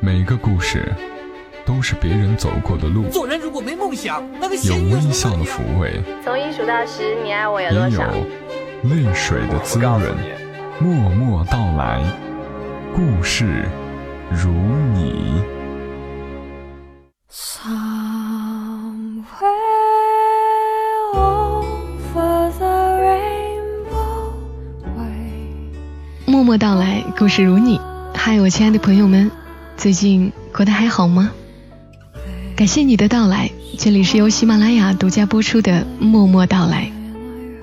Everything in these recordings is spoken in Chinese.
每个故事都是别人走过的路，做人如果没梦想，那个有微笑的抚慰，从一数到十，你爱我有也有？泪水的滋润。默默到来，故事如你。Somewhere over the rainbow way. 默默到来，故事如你。嗨，我亲爱的朋友们，最近过得还好吗？感谢你的到来，这里是由喜马拉雅独家播出的《默默到来》，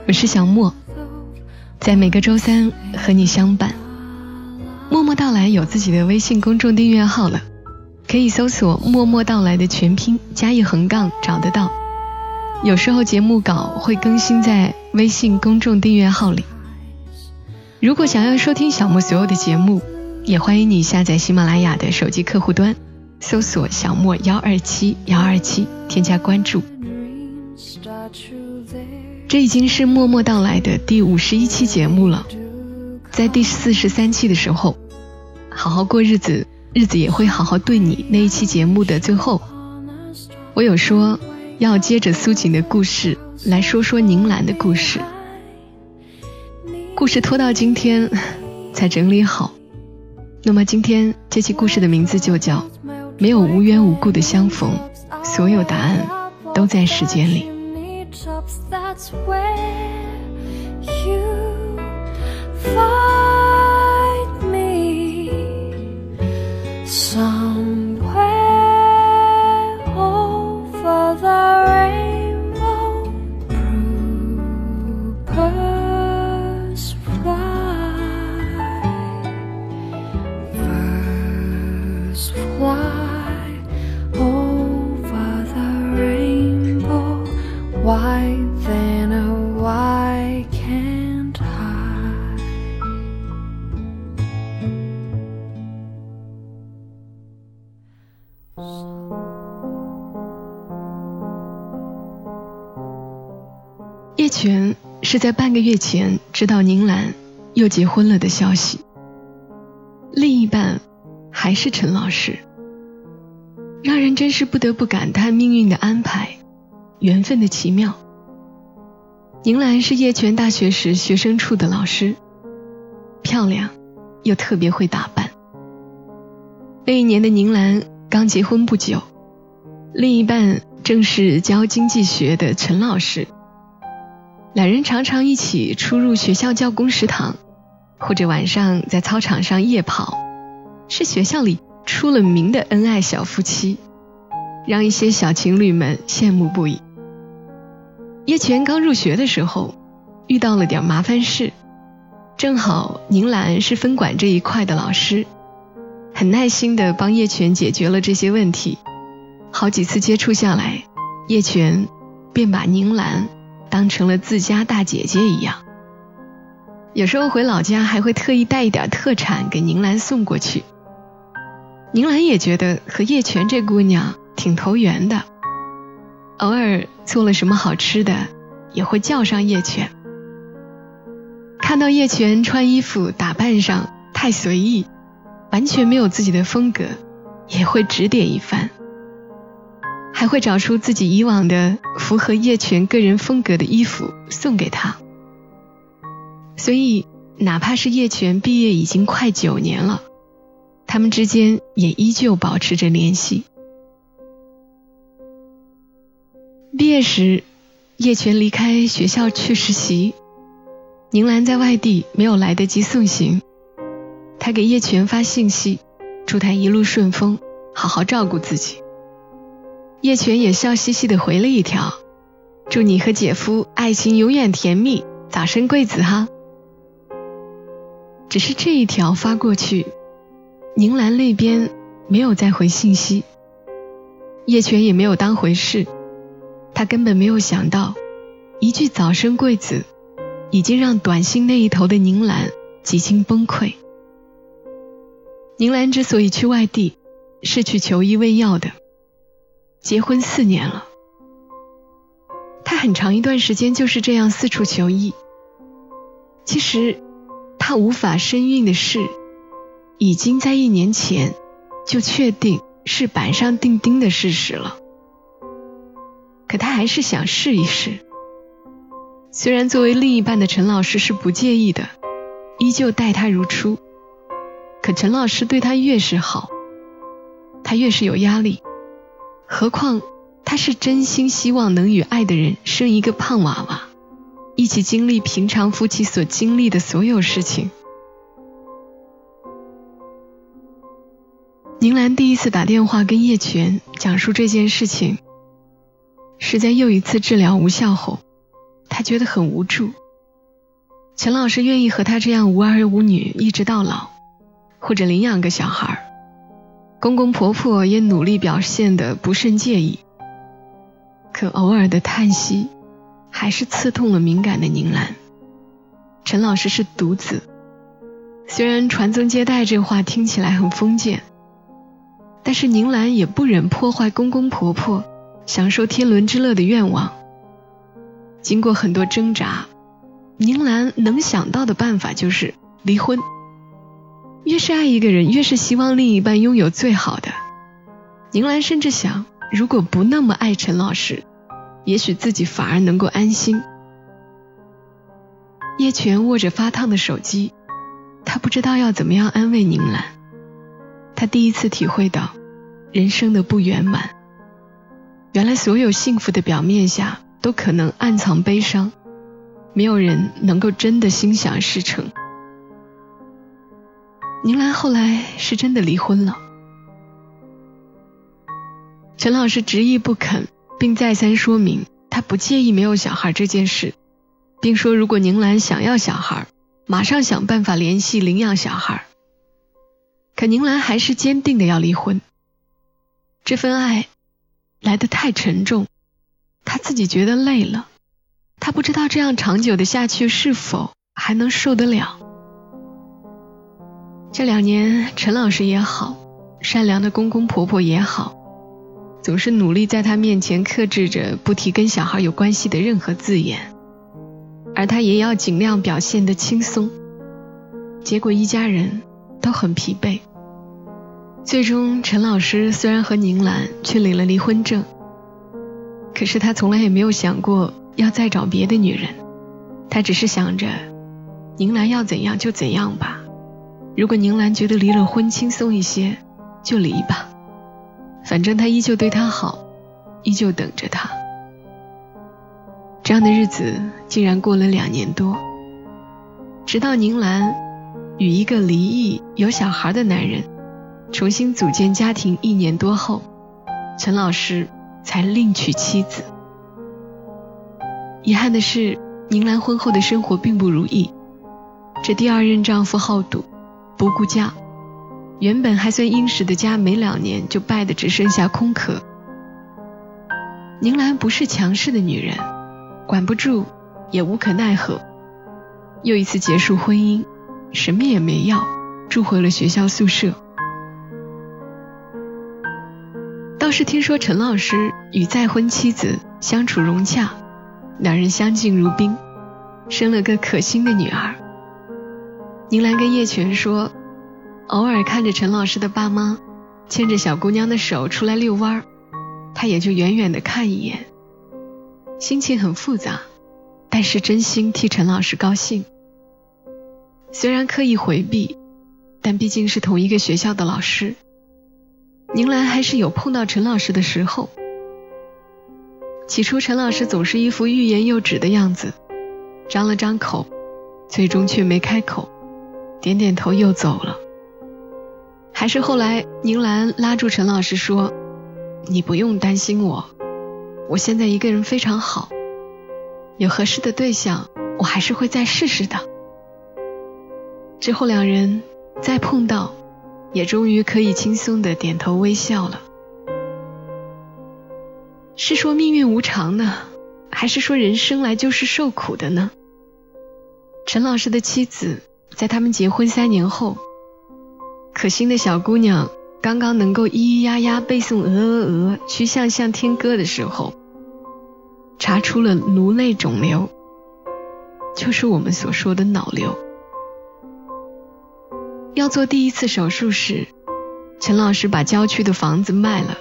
我是小莫，在每个周三和你相伴。默默到来有自己的微信公众订阅号了，可以搜索“默默到来”的全拼加一横杠找得到。有时候节目稿会更新在微信公众订阅号里。如果想要收听小莫所有的节目，也欢迎你下载喜马拉雅的手机客户端，搜索“小莫幺二七幺二七”，添加关注。这已经是默默到来的第五十一期节目了。在第四十三期的时候，好好过日子，日子也会好好对你。那一期节目的最后，我有说要接着苏锦的故事来说说宁兰的故事。故事拖到今天才整理好。那么今天这期故事的名字就叫《没有无缘无故的相逢》，所有答案都在时间里。That's where you find me somewhere over the rainbow. blue 是在半个月前知道宁兰又结婚了的消息，另一半还是陈老师，让人真是不得不感叹命运的安排，缘分的奇妙。宁兰是叶泉大学时学生处的老师，漂亮又特别会打扮。那一年的宁兰刚结婚不久，另一半正是教经济学的陈老师。两人常常一起出入学校教工食堂，或者晚上在操场上夜跑，是学校里出了名的恩爱小夫妻，让一些小情侣们羡慕不已。叶璇刚入学的时候，遇到了点麻烦事，正好宁兰是分管这一块的老师，很耐心地帮叶璇解决了这些问题。好几次接触下来，叶璇便把宁兰当成了自家大姐姐一样。有时候回老家还会特意带一点特产给宁兰送过去。宁兰也觉得和叶璇这姑娘挺投缘的，偶尔做了什么好吃的，也会叫上叶璇。看到叶璇穿衣服打扮上太随意，完全没有自己的风格，也会指点一番。还会找出自己以往的符合叶璇个人风格的衣服送给他。所以，哪怕是叶璇毕业已经快九年了，他们之间也依旧保持着联系。毕业时，叶璇离开学校去实习，宁兰在外地没有来得及送行，她给叶璇发信息，祝他一路顺风，好好照顾自己。叶璇也笑嘻嘻的回了一条：“祝你和姐夫爱情永远甜蜜，早生贵子哈。”只是这一条发过去，宁兰那边没有再回信息，叶璇也没有当回事，他根本没有想到，一句“早生贵子”已经让短信那一头的宁兰几近崩溃。宁兰之所以去外地，是去求医问药的。结婚四年了，他很长一段时间就是这样四处求医。其实，他无法身孕的事，已经在一年前就确定是板上钉钉的事实了。可他还是想试一试。虽然作为另一半的陈老师是不介意的，依旧待他如初，可陈老师对他越是好，他越是有压力。何况他是真心希望能与爱的人生一个胖娃娃，一起经历平常夫妻所经历的所有事情。宁兰第一次打电话跟叶泉讲述这件事情，是在又一次治疗无效后，她觉得很无助。陈老师愿意和她这样无儿无女一直到老，或者领养个小孩儿公公婆婆也努力表现的不甚介意。可偶尔的叹息，还是刺痛了敏感的宁兰。陈老师是独子，虽然传宗接代这话听起来很封建。但是宁兰也不忍破坏公公婆婆享受天伦之乐的愿望。经过很多挣扎，宁兰能想到的办法就是离婚。越是爱一个人，越是希望另一半拥有最好的。宁兰甚至想，如果不那么爱陈老师，也许自己反而能够安心。叶泉握着发烫的手机，他不知道要怎么样安慰宁兰。他第一次体会到人生的不圆满。原来所有幸福的表面下都可能暗藏悲伤，没有人能够真的心想事成。宁兰后来是真的离婚了。陈老师执意不肯，并再三说明他不介意没有小孩这件事，并说如果宁兰想要小孩，马上想办法联系领养小孩。可宁兰还是坚定的要离婚。这份爱来得太沉重，她自己觉得累了，她不知道这样长久的下去是否还能受得了。这两年，陈老师也好，善良的公公婆婆也好，总是努力在他面前克制着不提跟小孩有关系的任何字眼，而他也要尽量表现得轻松。结果一家人。都很疲惫。最终，陈老师虽然和宁兰去领了离婚证，可是他从来也没有想过要再找别的女人。他只是想着，宁兰要怎样就怎样吧。如果宁兰觉得离了婚轻松一些，就离吧。反正他依旧对她好，依旧等着她。这样的日子竟然过了两年多，直到宁兰。与一个离异有小孩的男人重新组建家庭一年多后，陈老师才另娶妻子。遗憾的是，宁兰婚后的生活并不如意。这第二任丈夫好赌，不顾家，原本还算殷实的家，没两年就败得只剩下空壳。宁兰不是强势的女人，管不住，也无可奈何，又一次结束婚姻。什么也没要，住回了学校宿舍。倒是听说陈老师与再婚妻子相处融洽，两人相敬如宾，生了个可心的女儿。宁兰跟叶泉说，偶尔看着陈老师的爸妈牵着小姑娘的手出来遛弯儿，她也就远远的看一眼，心情很复杂，但是真心替陈老师高兴。虽然刻意回避，但毕竟是同一个学校的老师，宁兰还是有碰到陈老师的时候。起初，陈老师总是一副欲言又止的样子，张了张口，最终却没开口，点点头又走了。还是后来，宁兰拉住陈老师说：“你不用担心我，我现在一个人非常好，有合适的对象，我还是会再试试的。”之后两人再碰到，也终于可以轻松的点头微笑了。是说命运无常呢，还是说人生来就是受苦的呢？陈老师的妻子在他们结婚三年后，可心的小姑娘刚刚能够咿咿呀呀背诵《鹅鹅鹅》《曲项向天歌》的时候，查出了颅内肿瘤，就是我们所说的脑瘤。要做第一次手术时，陈老师把郊区的房子卖了，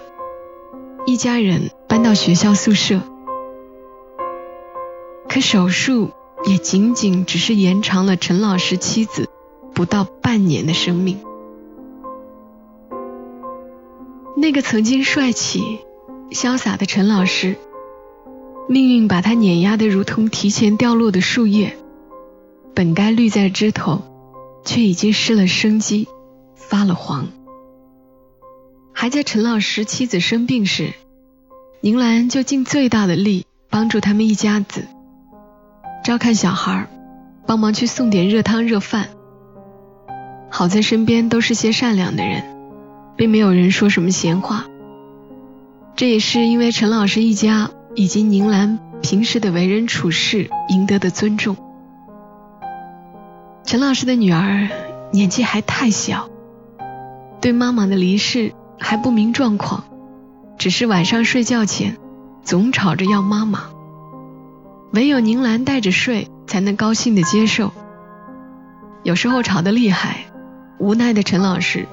一家人搬到学校宿舍。可手术也仅仅只是延长了陈老师妻子不到半年的生命。那个曾经帅气、潇洒的陈老师，命运把他碾压得如同提前掉落的树叶，本该绿在枝头，却已经失了生机，发了黄。还在陈老师妻子生病时，宁兰就尽最大的力帮助他们一家子。照看小孩，帮忙去送点热汤热饭。好在身边都是些善良的人，并没有人说什么闲话。这也是因为陈老师一家以及宁兰平时的为人处事赢得的尊重。陈老师的女儿年纪还太小，对妈妈的离世还不明状况，只是晚上睡觉前总吵着要妈妈。唯有宁兰带着睡，才能高兴的接受。有时候吵得厉害，无奈的陈老师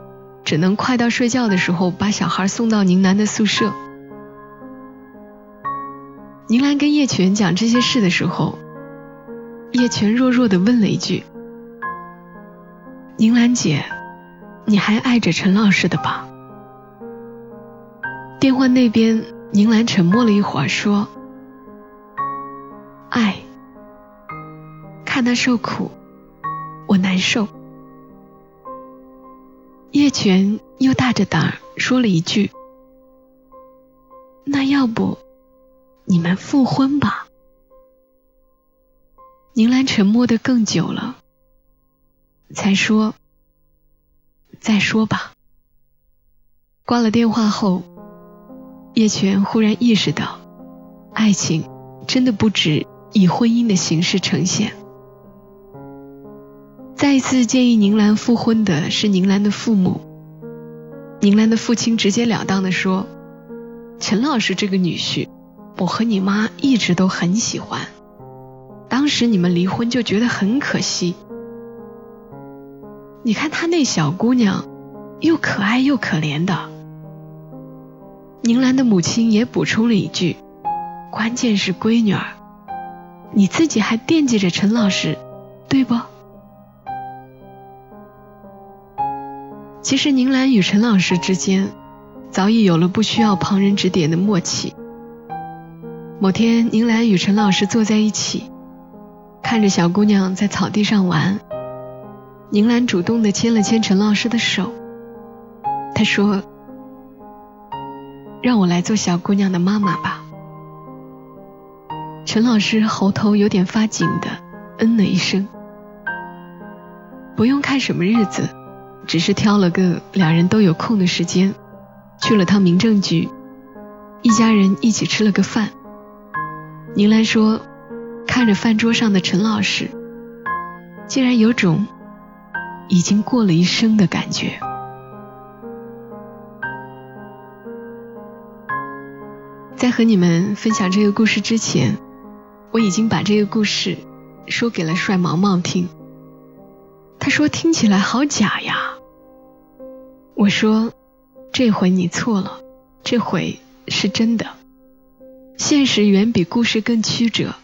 只能快到睡觉的时候把小孩送到宁兰的宿舍。宁兰跟叶泉讲这些事的时候，叶泉弱弱的问了一句：“宁兰姐，你还爱着陈老师的吧？”电话那边，宁兰沉默了一会儿，说。他受苦，我难受。叶泉又大着胆儿说了一句：“那要不你们复婚吧？”宁兰沉默的更久了，才说：“再说吧。”挂了电话后，叶泉忽然意识到，爱情真的不止。以婚姻的形式呈现。再一次建议宁兰复婚的是宁兰的父母。宁兰的父亲直截了当的说：“陈老师这个女婿，我和你妈一直都很喜欢。当时你们离婚就觉得很可惜。你看她那小姑娘，又可爱又可怜的。”宁兰的母亲也补充了一句：“关键是闺女儿。”你自己还惦记着陈老师，对不？其实宁兰与陈老师之间早已有了不需要旁人指点的默契。某天，宁兰与陈老师坐在一起，看着小姑娘在草地上玩，宁兰主动的牵了牵陈老师的手，她说：“让我来做小姑娘的妈妈吧。”陈老师喉头有点发紧的嗯了一声，不用看什么日子，只是挑了个两人都有空的时间，去了趟民政局，一家人一起吃了个饭。宁兰说，看着饭桌上的陈老师，竟然有种已经过了一生的感觉。在和你们分享这个故事之前。我已经把这个故事说给了帅毛毛听，他说听起来好假呀。我说这回你错了，这回是真的。现实远比故事更曲折。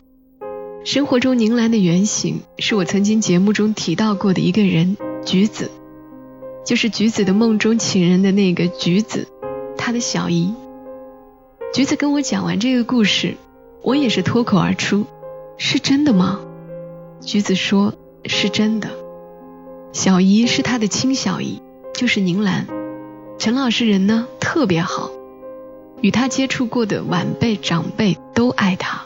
生活中宁兰的原型是我曾经节目中提到过的一个人橘子，就是橘子的梦中情人的那个橘子，他的小姨。橘子跟我讲完这个故事。我也是脱口而出：“是真的吗？”橘子说：“是真的。”小姨是他的亲小姨，就是宁兰。陈老师人呢特别好，与他接触过的晚辈长辈都爱他。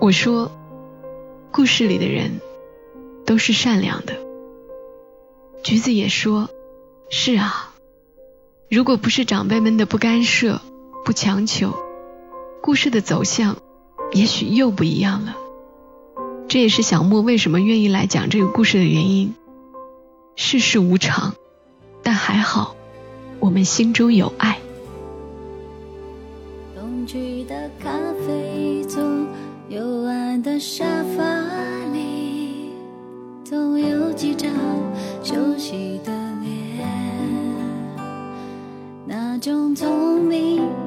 我说：“故事里的人都是善良的。”橘子也说：“是啊，如果不是长辈们的不干涉、不强求。”故事的走向，也许又不一样了。这也是小莫为什么愿意来讲这个故事的原因。世事无常，但还好我们心中有爱。冬季的咖啡，总有暗的沙发里，总有几张熟悉的脸。那种聪明。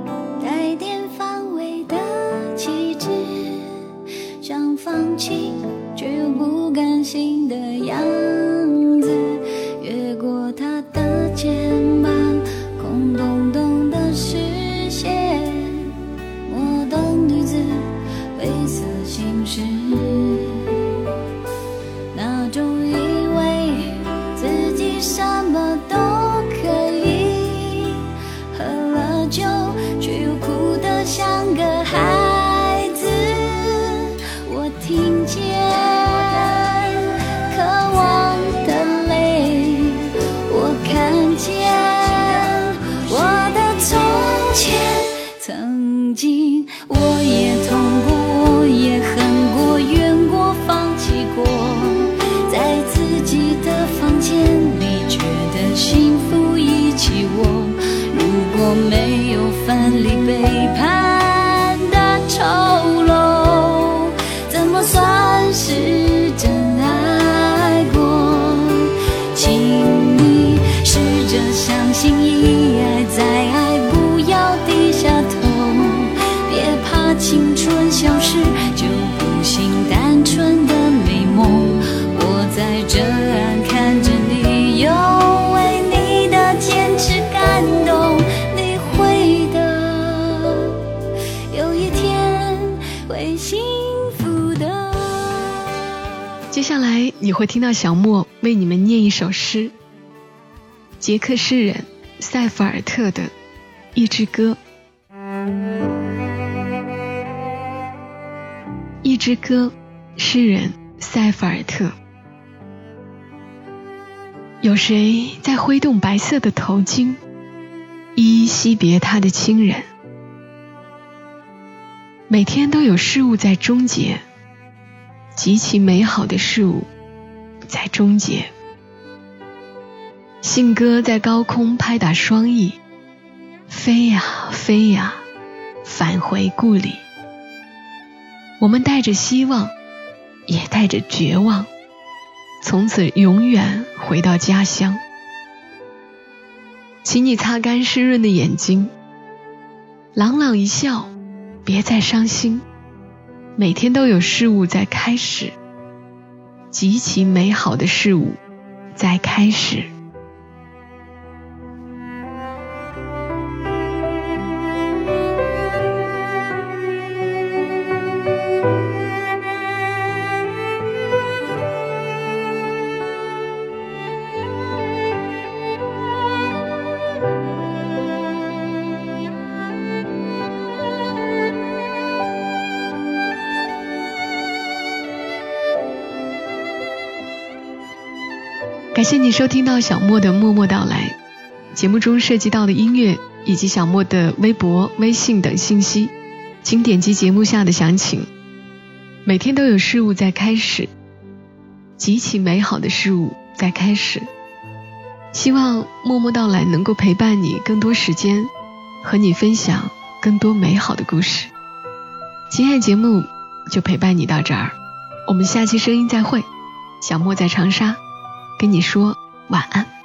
你会听到小莫为你们念一首诗，捷克诗人塞弗尔特的《一支歌》。一支歌，诗人塞弗尔特。有谁在挥动白色的头巾，一一惜别他的亲人？每天都有事物在终结。极其美好的事物在终结。信鸽在高空拍打双翼，飞呀飞呀，返回故里。我们带着希望，也带着绝望，从此永远回到家乡。请你擦干湿润的眼睛，朗朗一笑，别再伤心。每天都有事物在开始，极其美好的事物在开始。感谢你收听到小莫的默默到来。节目中涉及到的音乐以及小莫的微博、微信等信息，请点击节目下的详情。每天都有事物在开始，极其美好的事物在开始。希望默默到来能够陪伴你更多时间，和你分享更多美好的故事。今天节目就陪伴你到这儿，我们下期声音再会。小莫在长沙。跟你说晚安。